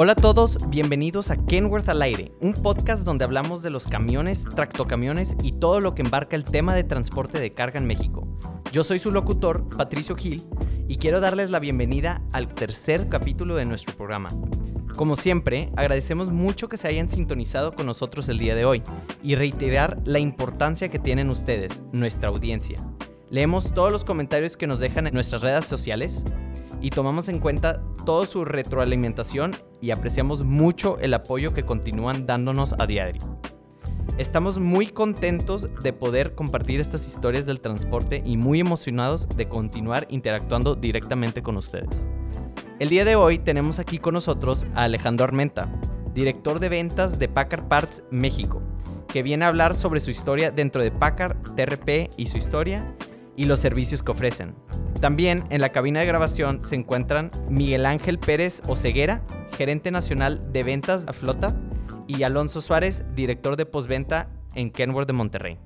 Hola a todos, bienvenidos a Kenworth al aire, un podcast donde hablamos de los camiones, tractocamiones y todo lo que embarca el tema de transporte de carga en México. Yo soy su locutor, Patricio Gil, y quiero darles la bienvenida al tercer capítulo de nuestro programa. Como siempre, agradecemos mucho que se hayan sintonizado con nosotros el día de hoy y reiterar la importancia que tienen ustedes, nuestra audiencia. Leemos todos los comentarios que nos dejan en nuestras redes sociales y tomamos en cuenta toda su retroalimentación y apreciamos mucho el apoyo que continúan dándonos a diario. Estamos muy contentos de poder compartir estas historias del transporte y muy emocionados de continuar interactuando directamente con ustedes. El día de hoy tenemos aquí con nosotros a Alejandro Armenta, director de ventas de Packard Parts México, que viene a hablar sobre su historia dentro de Packard, TRP y su historia y los servicios que ofrecen. También en la cabina de grabación se encuentran Miguel Ángel Pérez Oceguera, gerente nacional de ventas a flota, y Alonso Suárez, director de postventa en Kenworth de Monterrey.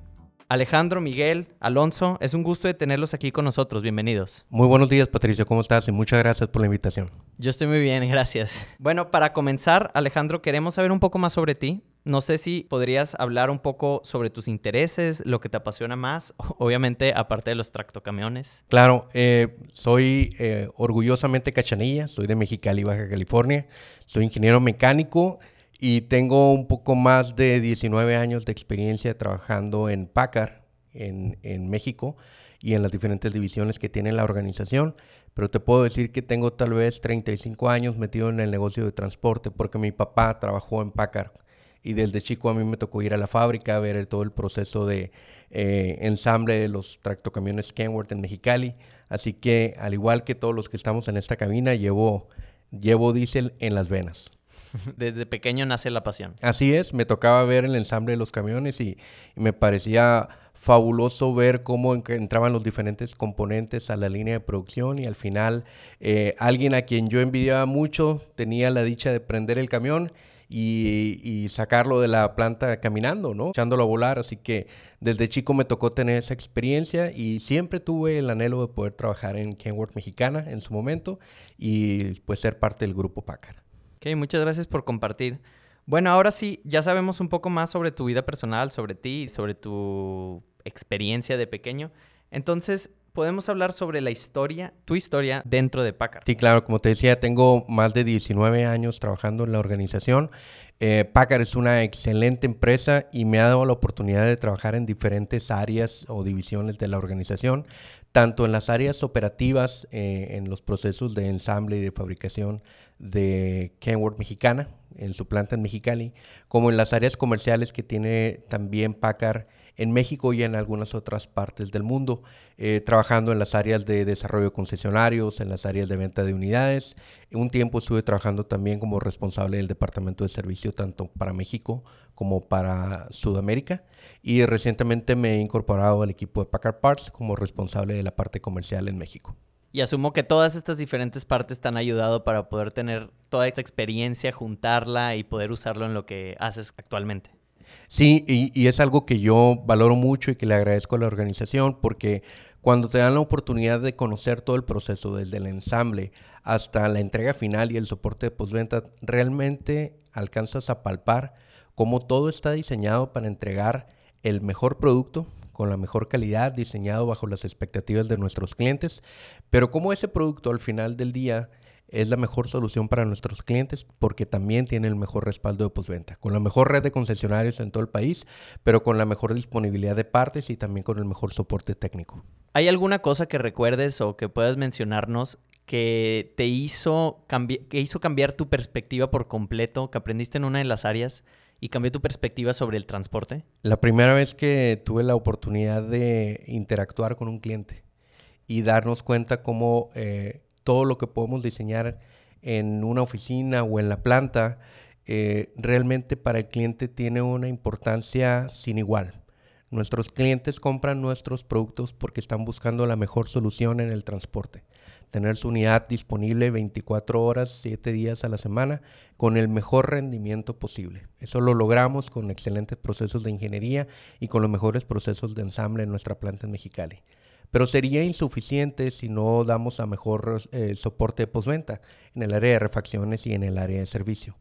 Alejandro, Miguel, Alonso, es un gusto de tenerlos aquí con nosotros. Bienvenidos. Muy buenos días, Patricio. ¿Cómo estás? Y muchas gracias por la invitación. Yo estoy muy bien, gracias. Bueno, para comenzar, Alejandro, queremos saber un poco más sobre ti. No sé si podrías hablar un poco sobre tus intereses, lo que te apasiona más, obviamente aparte de los tractocamiones. Claro, eh, soy eh, orgullosamente cachanilla, soy de Mexicali, Baja California, soy ingeniero mecánico y tengo un poco más de 19 años de experiencia trabajando en Packard, en, México, y en las diferentes divisiones que tiene la organización. Pero te puedo decir que tengo tal vez 35 años metido en el negocio de transporte porque mi papá trabajó en Packard y desde chico a mí me tocó ir a la fábrica a ver todo el proceso de eh, ensamble de los tractocamiones Kenworth en Mexicali. Así que al igual que todos los que estamos en esta cabina, llevo, llevo diésel en las venas. Desde pequeño nace la pasión. Así es, me tocaba ver el ensamble de los camiones y, me parecía fabuloso ver cómo entraban los diferentes componentes a la línea de producción y al final eh, alguien a quien yo envidiaba mucho tenía la dicha de prender el camión y, sacarlo de la planta caminando, ¿no? Echándolo a volar. Así que desde chico me tocó tener esa experiencia y siempre tuve el anhelo de poder trabajar en Kenworth Mexicana en su momento y pues ser parte del grupo Packard. Ok, muchas gracias por compartir. Bueno, ahora sí, ya sabemos un poco más sobre tu vida personal, sobre ti, sobre tu experiencia de pequeño. Entonces, podemos hablar sobre la historia, tu historia dentro de Packard. Sí, claro, como te decía, tengo más de 19 años trabajando en la organización. Eh, Packard es una excelente empresa y me ha dado la oportunidad de trabajar en diferentes áreas o divisiones de la organización, tanto en las áreas operativas, eh, en los procesos de ensamble y de fabricación de Kenworth Mexicana, en su planta en Mexicali, como en las áreas comerciales que tiene también Packard en México y en algunas otras partes del mundo, eh, trabajando en las áreas de desarrollo de concesionarios, en las áreas de venta de unidades. Un tiempo estuve trabajando también como responsable del departamento de servicio tanto para México como para Sudamérica y recientemente me he incorporado al equipo de Packard Parts como responsable de la parte comercial en México. Y asumo que todas estas diferentes partes te han ayudado para poder tener toda esta experiencia, juntarla y poder usarlo en lo que haces actualmente. Sí, y, es algo que yo valoro mucho y que le agradezco a la organización porque cuando te dan la oportunidad de conocer todo el proceso, desde el ensamble hasta la entrega final y el soporte de postventa, realmente alcanzas a palpar cómo todo está diseñado para entregar el mejor producto con la mejor calidad, diseñado bajo las expectativas de nuestros clientes, pero cómo ese producto al final del día es la mejor solución para nuestros clientes porque también tiene el mejor respaldo de postventa, con la mejor red de concesionarios en todo el país, pero con la mejor disponibilidad de partes y también con el mejor soporte técnico. ¿Hay alguna cosa que recuerdes o que puedas mencionarnos que te hizo, que hizo cambiar tu perspectiva por completo, que aprendiste en una de las áreas y cambió tu perspectiva sobre el transporte? La primera vez que tuve la oportunidad de interactuar con un cliente y darnos cuenta cómo eh, todo lo que podemos diseñar en una oficina o en la planta, eh, realmente para el cliente tiene una importancia sin igual. Nuestros clientes compran nuestros productos porque están buscando la mejor solución en el transporte. Tener su unidad disponible 24 horas, 7 días a la semana, con el mejor rendimiento posible. Eso lo logramos con excelentes procesos de ingeniería y con los mejores procesos de ensamble en nuestra planta en Mexicali. Pero sería insuficiente si no damos a mejor eh, soporte de postventa en el área de refacciones y en el área de servicio.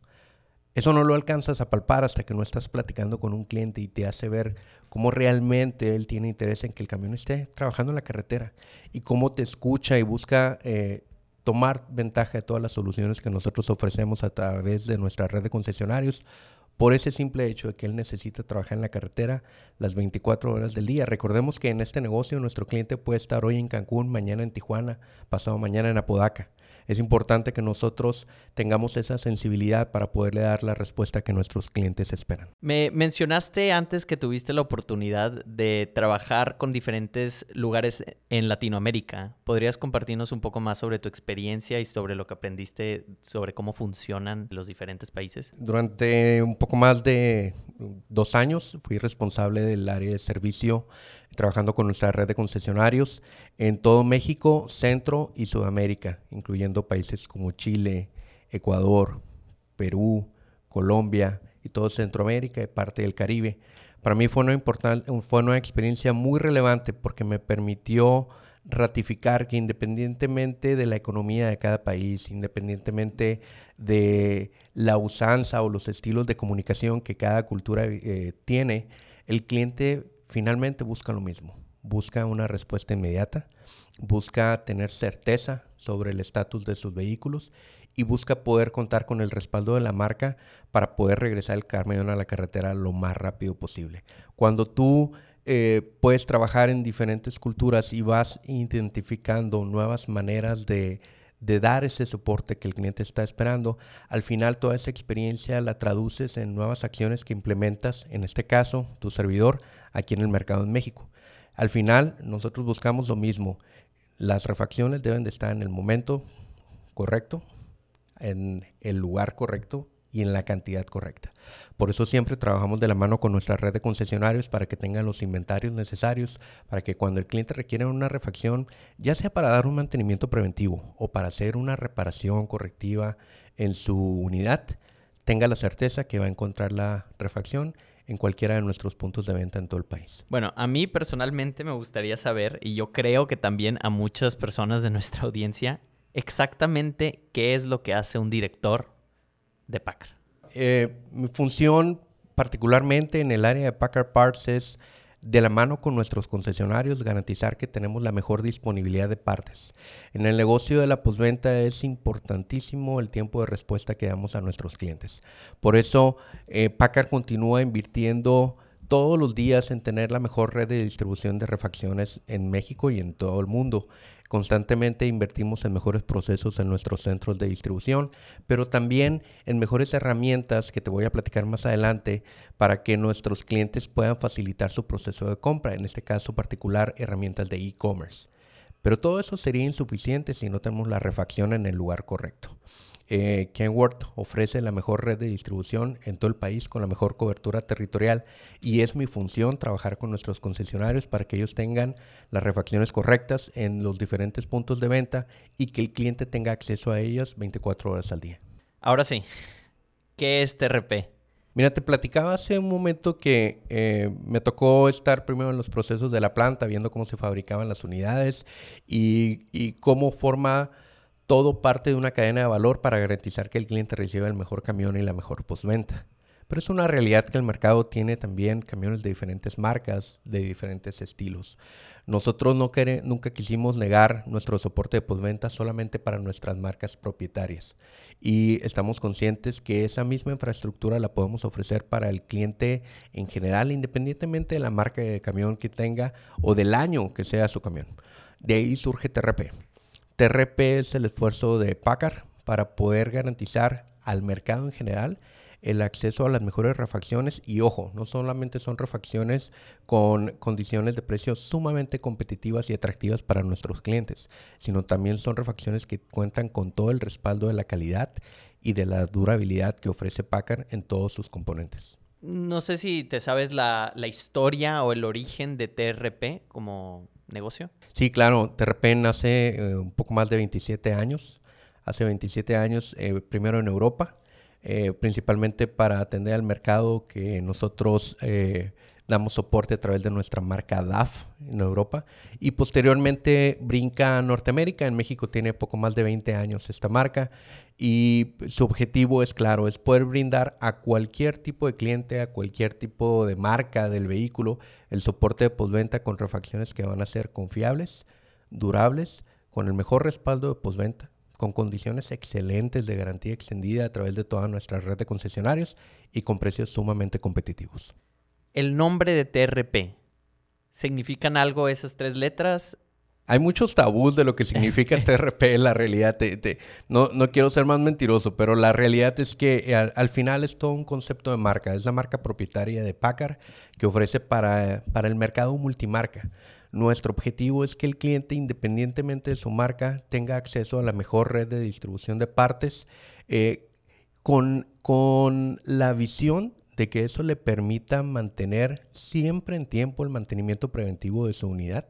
Eso no lo alcanzas a palpar hasta que no estás platicando con un cliente y te hace ver cómo realmente él tiene interés en que el camión esté trabajando en la carretera y cómo te escucha y busca eh, tomar ventaja de todas las soluciones que nosotros ofrecemos a través de nuestra red de concesionarios por ese simple hecho de que él necesita trabajar en la carretera las 24 horas del día. Recordemos que en este negocio nuestro cliente puede estar hoy en Cancún, mañana en Tijuana, pasado mañana en Apodaca es importante que nosotros tengamos esa sensibilidad para poderle dar la respuesta que nuestros clientes esperan. Me mencionaste antes que tuviste la oportunidad de trabajar con diferentes lugares en Latinoamérica. ¿Podrías compartirnos un poco más sobre tu experiencia y sobre lo que aprendiste sobre cómo funcionan los diferentes países? Durante un poco más de dos años fui responsable del área de servicio trabajando con nuestra red de concesionarios en todo México, Centro y Sudamérica, incluyendo países como Chile, Ecuador, Perú, Colombia y todo Centroamérica y parte del Caribe. Para mí fue una, fue una experiencia muy relevante porque me permitió ratificar que independientemente de la economía de cada país, independientemente de la usanza o los estilos de comunicación que cada cultura eh, tiene, el cliente finalmente busca lo mismo. Busca una respuesta inmediata, busca tener certeza sobre el estatus de sus vehículos y busca poder contar con el respaldo de la marca para poder regresar el camión a la carretera lo más rápido posible. Cuando tú eh, puedes trabajar en diferentes culturas y vas identificando nuevas maneras de, de dar ese soporte que el cliente está esperando, al final toda esa experiencia la traduces en nuevas acciones que implementas, en este caso, tu servidor, aquí en el mercado en México. Al final, nosotros buscamos lo mismo. Las refacciones deben de estar en el momento correcto, en el lugar correcto y en la cantidad correcta. Por eso siempre trabajamos de la mano con nuestra red de concesionarios para que tengan los inventarios necesarios, para que cuando el cliente requiere una refacción, ya sea para dar un mantenimiento preventivo o para hacer una reparación correctiva en su unidad, tenga la certeza que va a encontrar la refacción en cualquiera de nuestros puntos de venta en todo el país. Bueno, a mí personalmente me gustaría saber, y yo creo que también a muchas personas de nuestra audiencia, exactamente qué es lo que hace un director de Packard. Eh, mi función particularmente en el área de Packard Parts es de la mano con nuestros concesionarios garantizar que tenemos la mejor disponibilidad de partes. En el negocio de la postventa es importantísimo el tiempo de respuesta que damos a nuestros clientes. Por eso eh, Packard continúa invirtiendo todos los días en tener la mejor red de distribución de refacciones en México y en todo el mundo. Constantemente invertimos en mejores procesos en nuestros centros de distribución, pero también en mejores herramientas que te voy a platicar más adelante para que nuestros clientes puedan facilitar su proceso de compra, en este caso particular herramientas de e-commerce. Pero todo eso sería insuficiente si no tenemos la refacción en el lugar correcto eh, Kenworth ofrece la mejor red de distribución en todo el país con la mejor cobertura territorial y es mi función trabajar con nuestros concesionarios para que ellos tengan las refacciones correctas en los diferentes puntos de venta y que el cliente tenga acceso a ellas 24 horas al día. Ahora sí, ¿qué es TRP? Mira, te platicaba hace un momento que eh, me tocó estar primero en los procesos de la planta, viendo cómo se fabricaban las unidades y, y cómo forma todo parte de una cadena de valor para garantizar que el cliente reciba el mejor camión y la mejor postventa. Pero es una realidad que el mercado tiene también camiones de diferentes marcas, de diferentes estilos. Nosotros no nunca quisimos negar nuestro soporte de postventa solamente para nuestras marcas propietarias. Y estamos conscientes que esa misma infraestructura la podemos ofrecer para el cliente en general, independientemente de la marca de camión que tenga o del año que sea su camión. De ahí surge TRP. TRP es el esfuerzo de Packard para poder garantizar al mercado en general el acceso a las mejores refacciones y ojo, no solamente son refacciones con condiciones de precio sumamente competitivas y atractivas para nuestros clientes, sino también son refacciones que cuentan con todo el respaldo de la calidad y de la durabilidad que ofrece Packard en todos sus componentes. No sé si te sabes la, la historia o el origen de TRP como negocio? Sí, claro. Terpen hace eh, un poco más de 27 años. Hace 27 años, eh, primero en Europa, eh, principalmente para atender al mercado que nosotros damos soporte a través de nuestra marca DAF en Europa y posteriormente brinca a Norteamérica. En México tiene poco más de 20 años esta marca y su objetivo es claro, es poder brindar a cualquier tipo de cliente, a cualquier tipo de marca del vehículo, el soporte de postventa con refacciones que van a ser confiables, durables, con el mejor respaldo de postventa con condiciones excelentes de garantía extendida a través de toda nuestra red de concesionarios y con precios sumamente competitivos. El nombre de TRP, ¿significan algo esas tres letras? Hay muchos tabús de lo que significa TRP en la realidad. no, no, quiero ser más mentiroso, pero la realidad es que al, al, final es todo un concepto de marca. Es la marca propietaria de Packard que ofrece para, para el mercado multimarca. Nuestro objetivo es que el cliente, independientemente de su marca, tenga acceso a la mejor red de distribución de partes eh, con, con la visión de que eso le permita mantener siempre en tiempo el mantenimiento preventivo de su unidad,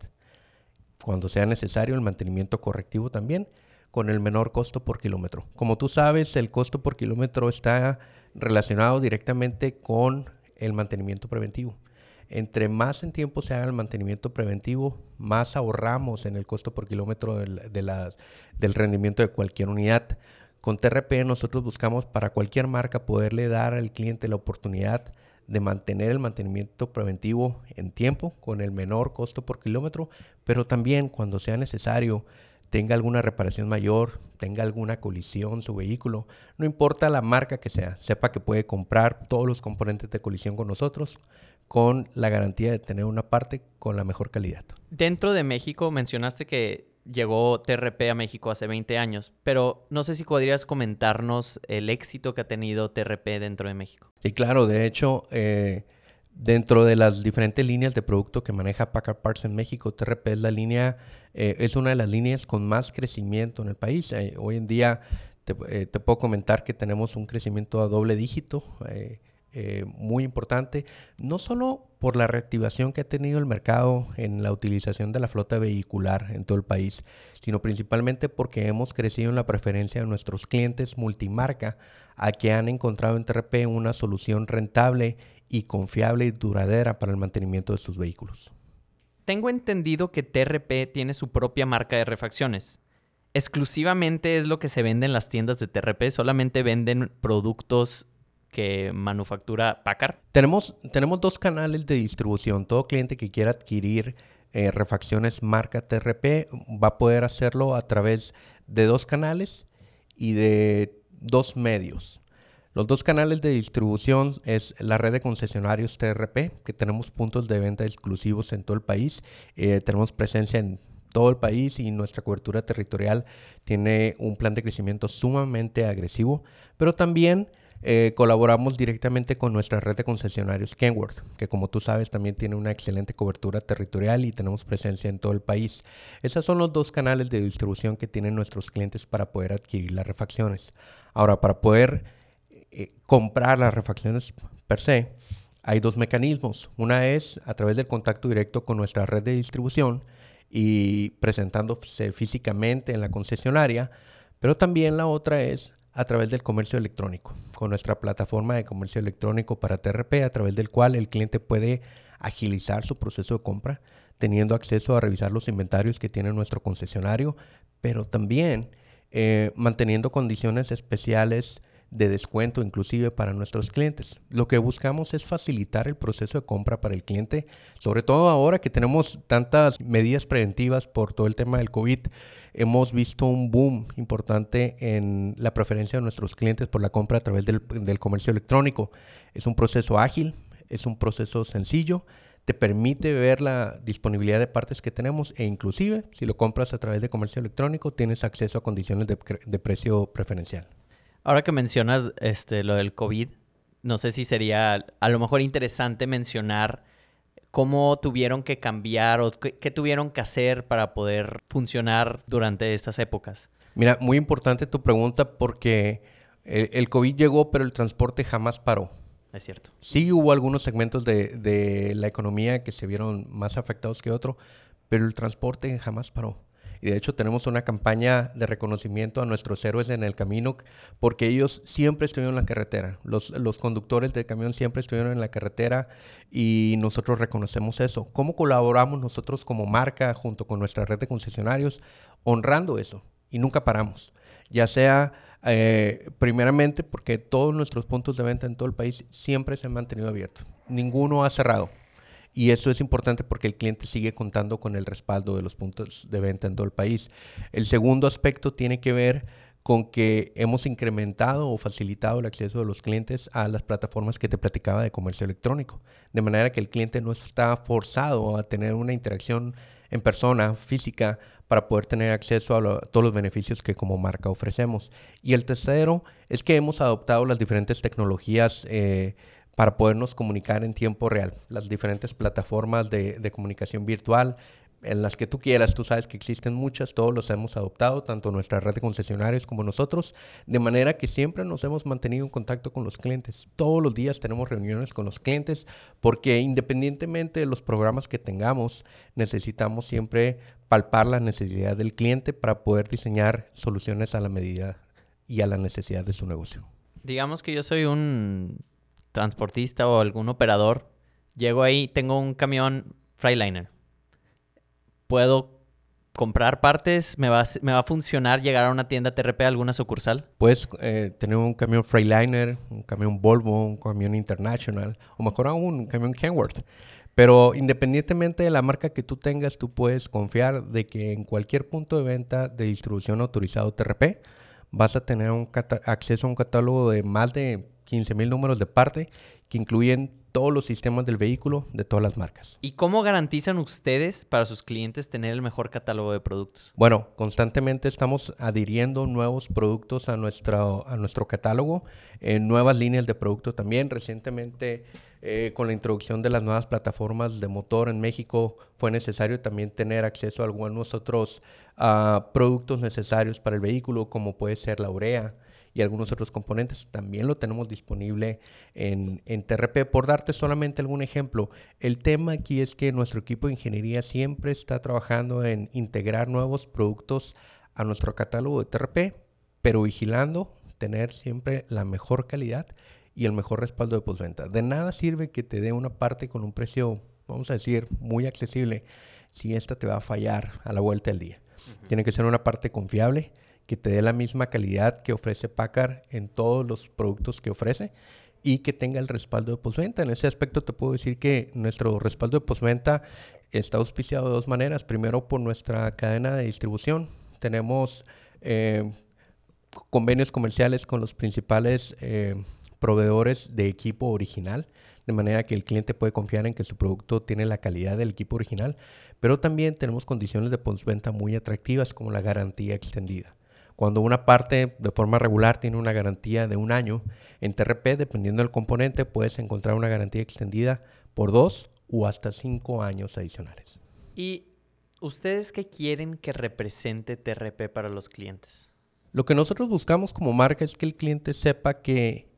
cuando sea necesario el mantenimiento correctivo también, con el menor costo por kilómetro. Como tú sabes, el costo por kilómetro está relacionado directamente con el mantenimiento preventivo entre más en tiempo se haga el mantenimiento preventivo, más ahorramos en el costo por kilómetro del, del rendimiento de cualquier unidad. Con TRP nosotros buscamos para cualquier marca poderle dar al cliente la oportunidad de mantener el mantenimiento preventivo en tiempo con el menor costo por kilómetro, pero también cuando sea necesario tenga alguna reparación mayor, tenga alguna colisión su vehículo, no importa la marca que sea, sepa que puede comprar todos los componentes de colisión con nosotros con la garantía de tener una parte con la mejor calidad. Dentro de México mencionaste que llegó TRP a México hace 20 años, pero no sé si podrías comentarnos el éxito que ha tenido TRP dentro de México. Sí, claro, de hecho, eh, dentro de las diferentes líneas de producto que maneja Packard Parts en México, TRP es la línea, eh, es una de las líneas con más crecimiento en el país. Eh, hoy en día te, te, puedo comentar que tenemos un crecimiento a doble dígito. Eh, muy importante, no solo por la reactivación que ha tenido el mercado en la utilización de la flota vehicular en todo el país, sino principalmente porque hemos crecido en la preferencia de nuestros clientes multimarca a que han encontrado en TRP una solución rentable y confiable y duradera para el mantenimiento de sus vehículos. Tengo entendido que TRP tiene su propia marca de refacciones. ¿Exclusivamente es lo que se vende en las tiendas de TRP? ¿Solamente venden productos que manufactura Packard? Tenemos, tenemos dos canales de distribución. Todo cliente que quiera adquirir eh, refacciones marca TRP va a poder hacerlo a través de dos canales y de dos medios. Los dos canales de distribución es la red de concesionarios TRP, que tenemos puntos de venta exclusivos en todo el país. Eh, tenemos presencia en todo el país y nuestra cobertura territorial tiene un plan de crecimiento sumamente agresivo, pero también eh, colaboramos directamente con nuestra red de concesionarios Kenworth, que como tú sabes también tiene una excelente cobertura territorial y tenemos presencia en todo el país. Esos son los dos canales de distribución que tienen nuestros clientes para poder adquirir las refacciones. Ahora, para poder eh, comprar las refacciones per se, hay dos mecanismos. Una es a través del contacto directo con nuestra red de distribución y presentándose físicamente en la concesionaria, pero también la otra es a través del comercio electrónico, con nuestra plataforma de comercio electrónico para TRP, a través del cual el cliente puede agilizar su proceso de compra, teniendo acceso a revisar los inventarios que tiene nuestro concesionario, pero también eh, manteniendo condiciones especiales de descuento inclusive para nuestros clientes. Lo que buscamos es facilitar el proceso de compra para el cliente, sobre todo ahora que tenemos tantas medidas preventivas por todo el tema del COVID. Hemos visto un boom importante en la preferencia de nuestros clientes por la compra a través del, comercio electrónico. Es un proceso ágil, es un proceso sencillo, te permite ver la disponibilidad de partes que tenemos e inclusive si lo compras a través de comercio electrónico tienes acceso a condiciones de, de precio preferencial. Ahora que mencionas este, lo del COVID, no sé si sería a lo mejor interesante mencionar cómo tuvieron que cambiar o qué, tuvieron que hacer para poder funcionar durante estas épocas. Mira, muy importante tu pregunta porque el, COVID llegó, pero el transporte jamás paró. Es cierto. Sí hubo algunos segmentos de, de la economía que se vieron más afectados que otros, pero el transporte jamás paró. Y de hecho tenemos una campaña de reconocimiento a nuestros héroes en el camino porque ellos siempre estuvieron en la carretera. Los, los conductores de camión siempre estuvieron en la carretera y nosotros reconocemos eso. ¿Cómo colaboramos nosotros como marca junto con nuestra red de concesionarios honrando eso? Y nunca paramos. Ya sea eh, primeramente porque todos nuestros puntos de venta en todo el país siempre se han mantenido abiertos. Ninguno ha cerrado. Y eso es importante porque el cliente sigue contando con el respaldo de los puntos de venta en todo el país. El segundo aspecto tiene que ver con que hemos incrementado o facilitado el acceso de los clientes a las plataformas que te platicaba de comercio electrónico. De manera que el cliente no está forzado a tener una interacción en persona, física, para poder tener acceso a, todos los beneficios que como marca ofrecemos. Y el tercero es que hemos adoptado las diferentes tecnologías eh, para podernos comunicar en tiempo real, las diferentes plataformas de, de comunicación virtual, en las que tú quieras, tú sabes que existen muchas, todos los hemos adoptado, tanto nuestra red de concesionarios como nosotros, de manera que siempre nos hemos mantenido en contacto con los clientes. Todos los días tenemos reuniones con los clientes porque independientemente de los programas que tengamos, necesitamos siempre palpar la necesidad del cliente para poder diseñar soluciones a la medida y a la necesidad de su negocio. Digamos que yo soy un transportista o algún operador, llego ahí, tengo un camión Freiliner puedo comprar partes, me va, a, me va a funcionar llegar a una tienda TRP, alguna sucursal. Puedes eh, tener un camión Freightliner, un camión Volvo, un camión International, o mejor aún, un camión Kenworth. Pero independientemente de la marca que tú tengas, tú puedes confiar de que en cualquier punto de venta de distribución autorizado TRP vas a tener un acceso a un catálogo de más de 15 mil números de parte que incluyen todos los sistemas del vehículo de todas las marcas. ¿Y cómo garantizan ustedes para sus clientes tener el mejor catálogo de productos? Bueno, constantemente estamos adhiriendo nuevos productos a nuestro, a nuestro catálogo, en nuevas líneas de producto también. Recientemente, eh, con la introducción de las nuevas plataformas de motor en México, fue necesario también tener acceso a algunos otros ah, productos necesarios para el vehículo, como puede ser la urea, y algunos otros componentes. También lo tenemos disponible en, en TRP. Por darte solamente algún ejemplo, el tema aquí es que nuestro equipo de ingeniería siempre está trabajando en integrar nuevos productos a nuestro catálogo de TRP, pero vigilando tener siempre la mejor calidad y el mejor respaldo de postventa. De nada sirve que te dé una parte con un precio, vamos a decir, muy accesible si esta te va a fallar a la vuelta del día. Tiene que ser una parte confiable que te dé la misma calidad que ofrece Packard en todos los productos que ofrece y que tenga el respaldo de postventa. En ese aspecto te puedo decir que nuestro respaldo de postventa está auspiciado de dos maneras. Primero por nuestra cadena de distribución. Tenemos eh, convenios comerciales con los principales eh, proveedores de equipo original, de manera que el cliente puede confiar en que su producto tiene la calidad del equipo original, pero también tenemos condiciones de postventa muy atractivas como la garantía extendida. Cuando una parte de forma regular tiene una garantía de un año, en TRP, dependiendo del componente, puedes encontrar una garantía extendida por dos o hasta cinco años adicionales. ¿Y ustedes qué quieren que represente TRP para los clientes? Lo que nosotros buscamos como marca es que el cliente sepa que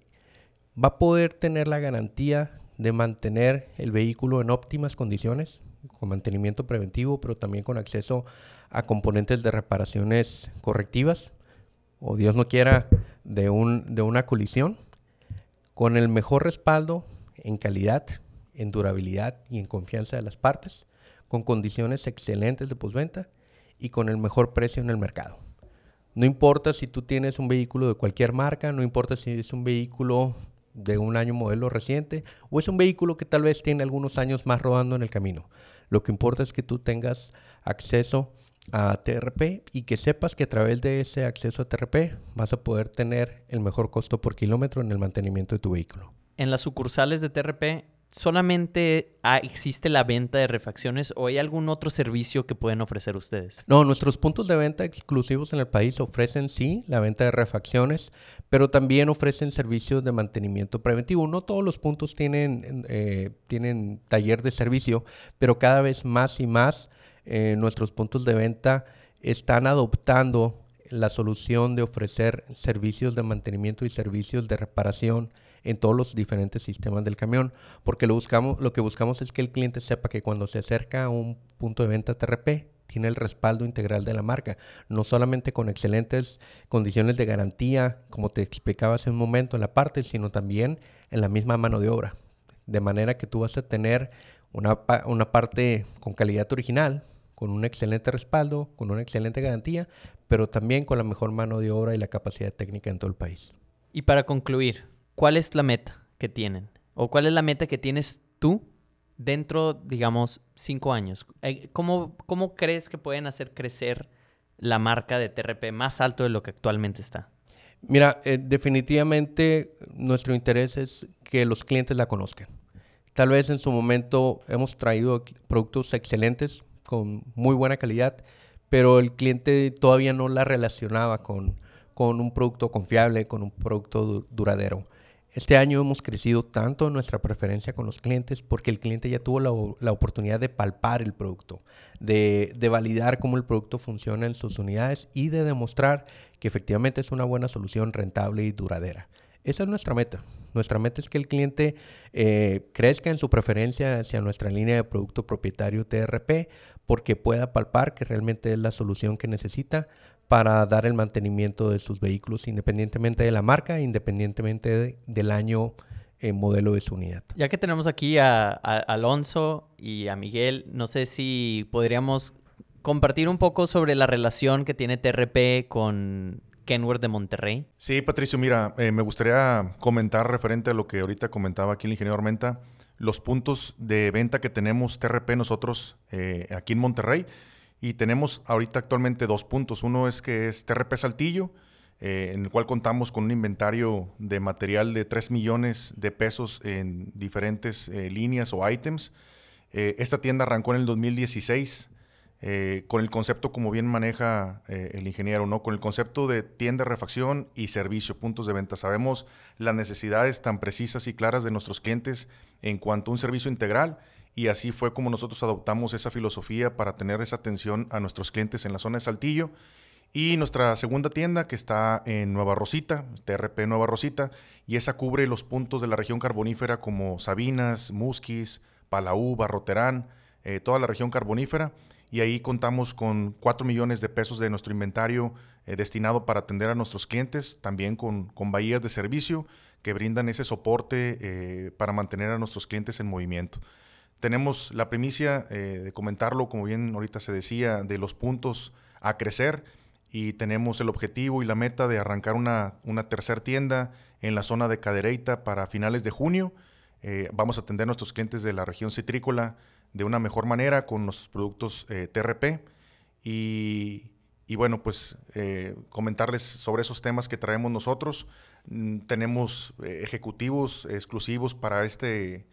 va a poder tener la garantía de mantener el vehículo en óptimas condiciones, con mantenimiento preventivo, pero también con acceso a componentes de reparaciones correctivas, o Dios no quiera, de, un, de una colisión, con el mejor respaldo en calidad, en durabilidad y en confianza de las partes, con condiciones excelentes de postventa y con el mejor precio en el mercado. No importa si tú tienes un vehículo de cualquier marca, no importa si es un vehículo de un año modelo reciente o es un vehículo que tal vez tiene algunos años más rodando en el camino. Lo que importa es que tú tengas acceso a TRP y que sepas que a través de ese acceso a TRP vas a poder tener el mejor costo por kilómetro en el mantenimiento de tu vehículo. En las sucursales de TRP, ¿solamente existe la venta de refacciones o hay algún otro servicio que pueden ofrecer ustedes? No, nuestros puntos de venta exclusivos en el país ofrecen sí la venta de refacciones, pero también ofrecen servicios de mantenimiento preventivo. No todos los puntos tienen, eh, tienen taller de servicio, pero cada vez más y más eh, nuestros puntos de venta están adoptando la solución de ofrecer servicios de mantenimiento y servicios de reparación en todos los diferentes sistemas del camión, porque lo, buscamos, lo que buscamos es que el cliente sepa que cuando se acerca a un punto de venta TRP, tiene el respaldo integral de la marca, no solamente con excelentes condiciones de garantía, como te explicaba hace un momento en la parte, sino también en la misma mano de obra. De manera que tú vas a tener una, una parte con calidad original, con un excelente respaldo, con una excelente garantía, pero también con la mejor mano de obra y la capacidad técnica en todo el país. Y para concluir, ¿cuál es la meta que tienen? ¿O cuál es la meta que tienes tú dentro, digamos, cinco años? Eh, ¿Cómo, cómo crees que pueden hacer crecer la marca de TRP más alto de lo que actualmente está? Mira, eh, definitivamente nuestro interés es que los clientes la conozcan. Tal vez en su momento hemos traído productos excelentes, con muy buena calidad, pero el cliente todavía no la relacionaba con, con un producto confiable, con un producto duradero. Este año hemos crecido tanto en nuestra preferencia con los clientes porque el cliente ya tuvo la, oportunidad de palpar el producto, de, validar cómo el producto funciona en sus unidades y de demostrar que efectivamente es una buena solución rentable y duradera. Esa es nuestra meta. Nuestra meta es que el cliente eh, crezca en su preferencia hacia nuestra línea de producto propietario TRP porque pueda palpar que realmente es la solución que necesita para dar el mantenimiento de sus vehículos independientemente de la marca, independientemente del año eh, modelo de su unidad. Ya que tenemos aquí a, Alonso y a Miguel, no sé si podríamos compartir un poco sobre la relación que tiene TRP con Kenworth de Monterrey. Sí, Patricio, mira, eh, me gustaría comentar referente a lo que ahorita comentaba aquí el ingeniero Armenta, los puntos de venta que tenemos TRP nosotros eh, aquí en Monterrey. Y tenemos ahorita actualmente dos puntos. Uno es que es TRP Saltillo, eh, en el cual contamos con un inventario de material de 3 millones de pesos en diferentes líneas o items. esta tienda arrancó en el 2016 eh, con el concepto, como bien maneja eh, el ingeniero, ¿no? Con el concepto de tienda, refacción y servicio, puntos de venta. Sabemos las necesidades tan precisas y claras de nuestros clientes en cuanto a un servicio integral y así fue como nosotros adoptamos esa filosofía para tener esa atención a nuestros clientes en la zona de Saltillo. Y nuestra segunda tienda que está en Nueva Rosita, TRP Nueva Rosita, y esa cubre los puntos de la región carbonífera como Sabinas, Musquis, Palaú, Barroterán, eh, toda la región carbonífera y ahí contamos con 4 millones de pesos de nuestro inventario eh, destinado para atender a nuestros clientes, también con, con bahías de servicio que brindan ese soporte eh, para mantener a nuestros clientes en movimiento. Tenemos la primicia eh, de comentarlo, como bien ahorita se decía, de los puntos a crecer y tenemos el objetivo y la meta de arrancar una, una tercera tienda en la zona de Cadereyta para finales de junio. vamos a atender a nuestros clientes de la región citrícola de una mejor manera con nuestros productos eh, TRP. Y, bueno, pues eh, comentarles sobre esos temas que traemos nosotros. Mm, tenemos eh, ejecutivos exclusivos para este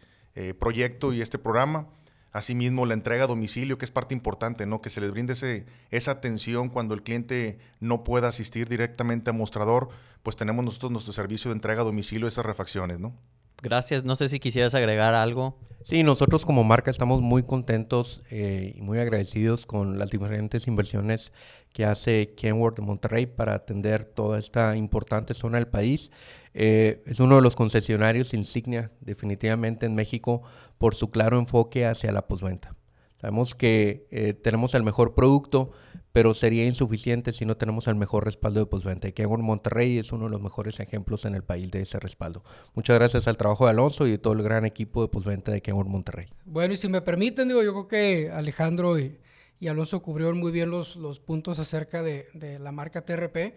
proyecto y este programa. Asimismo, la entrega a domicilio, que es parte importante, ¿no? Que se les brinde ese, esa atención cuando el cliente no pueda asistir directamente a mostrador, pues tenemos nosotros nuestro servicio de entrega a domicilio esas refacciones, ¿no? Gracias. No sé si quisieras agregar algo. Sí, nosotros como marca estamos muy contentos eh, y muy agradecidos con las diferentes inversiones que hace Kenworth de Monterrey para atender toda esta importante zona del país. Eh, es uno de los concesionarios insignia definitivamente en México por su claro enfoque hacia la posventa. Sabemos que eh, tenemos el mejor producto, pero sería insuficiente si no tenemos el mejor respaldo de postventa. Y Kenworth Monterrey es uno de los mejores ejemplos en el país de ese respaldo. Muchas gracias al trabajo de Alonso y de todo el gran equipo de postventa de Kenworth Monterrey. Bueno, y si me permiten, digo, yo creo que Alejandro y, Alonso cubrieron muy bien los, puntos acerca de, de la marca TRP.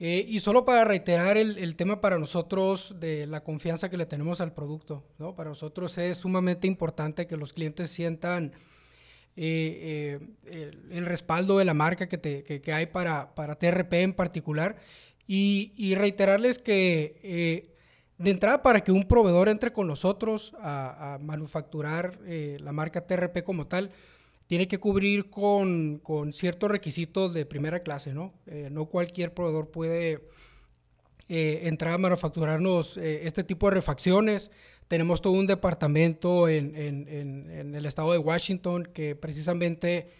Eh, y solo para reiterar el, el, tema para nosotros de la confianza que le tenemos al producto, ¿no? Para nosotros es sumamente importante que los clientes sientan eh, eh, el, respaldo de la marca que, te, hay para, para, TRP en particular. Y, reiterarles que eh, de entrada para que un proveedor entre con nosotros a, manufacturar la marca TRP como tal, tiene que cubrir con, con ciertos requisitos de primera clase, ¿no? no cualquier proveedor puede entrar a manufacturarnos este tipo de refacciones. Tenemos todo un departamento en, el estado de Washington que precisamente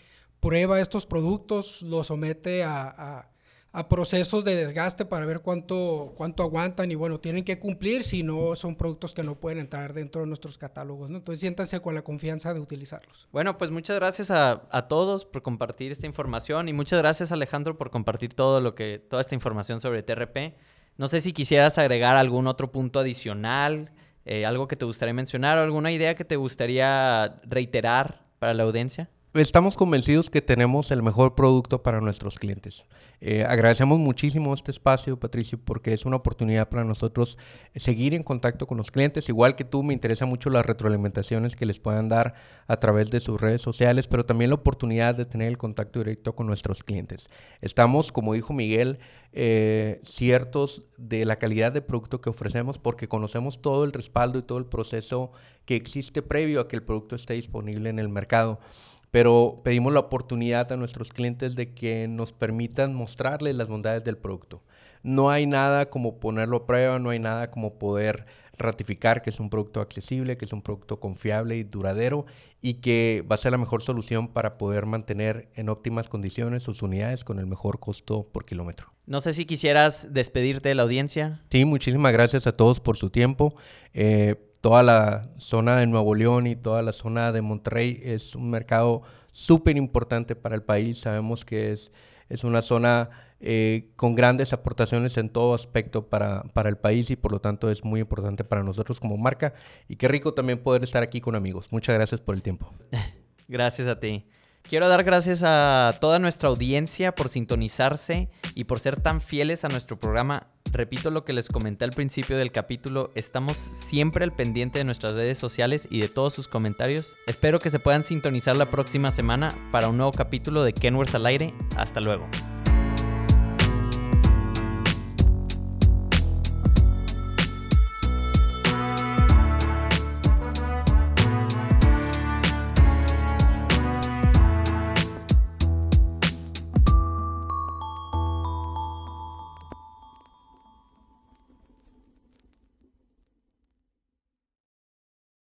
prueba estos productos, los somete a, a procesos de desgaste para ver cuánto, cuánto aguantan y bueno, tienen que cumplir si no son productos que no pueden entrar dentro de nuestros catálogos. Entonces siéntanse con la confianza de utilizarlos. Bueno, pues muchas gracias a, a, todos por compartir esta información y muchas gracias Alejandro por compartir todo lo que, toda esta información sobre TRP. No sé si quisieras agregar algún otro punto adicional, eh, algo que te gustaría mencionar o alguna idea que te gustaría reiterar para la audiencia. Estamos convencidos que tenemos el mejor producto para nuestros clientes. Eh, agradecemos muchísimo este espacio, Patricio, porque es una oportunidad para nosotros seguir en contacto con los clientes. Igual que tú, me interesa mucho las retroalimentaciones que les puedan dar a través de sus redes sociales, pero también la oportunidad de tener el contacto directo con nuestros clientes. Estamos, como dijo Miguel, eh, ciertos de la calidad de producto que ofrecemos porque conocemos todo el respaldo y todo el proceso que existe previo a que el producto esté disponible en el mercado pero pedimos la oportunidad a nuestros clientes de que nos permitan mostrarles las bondades del producto. No hay nada como ponerlo a prueba, no hay nada como poder ratificar que es un producto accesible, que es un producto confiable y duradero y que va a ser la mejor solución para poder mantener en óptimas condiciones sus unidades con el mejor costo por kilómetro. No sé si quisieras despedirte de la audiencia. Sí, muchísimas gracias a todos por su tiempo. Eh, toda la zona de Nuevo León y toda la zona de Monterrey es un mercado súper importante para el país. Sabemos que es, es una zona eh, con grandes aportaciones en todo aspecto para, para el país y por lo tanto es muy importante para nosotros como marca. Y qué rico también poder estar aquí con amigos. Muchas gracias por el tiempo. gracias a ti. Quiero dar gracias a toda nuestra audiencia por sintonizarse y por ser tan fieles a nuestro programa. Repito lo que les comenté al principio del capítulo, estamos siempre al pendiente de nuestras redes sociales y de todos sus comentarios. Espero que se puedan sintonizar la próxima semana para un nuevo capítulo de Kenworth al aire. Hasta luego.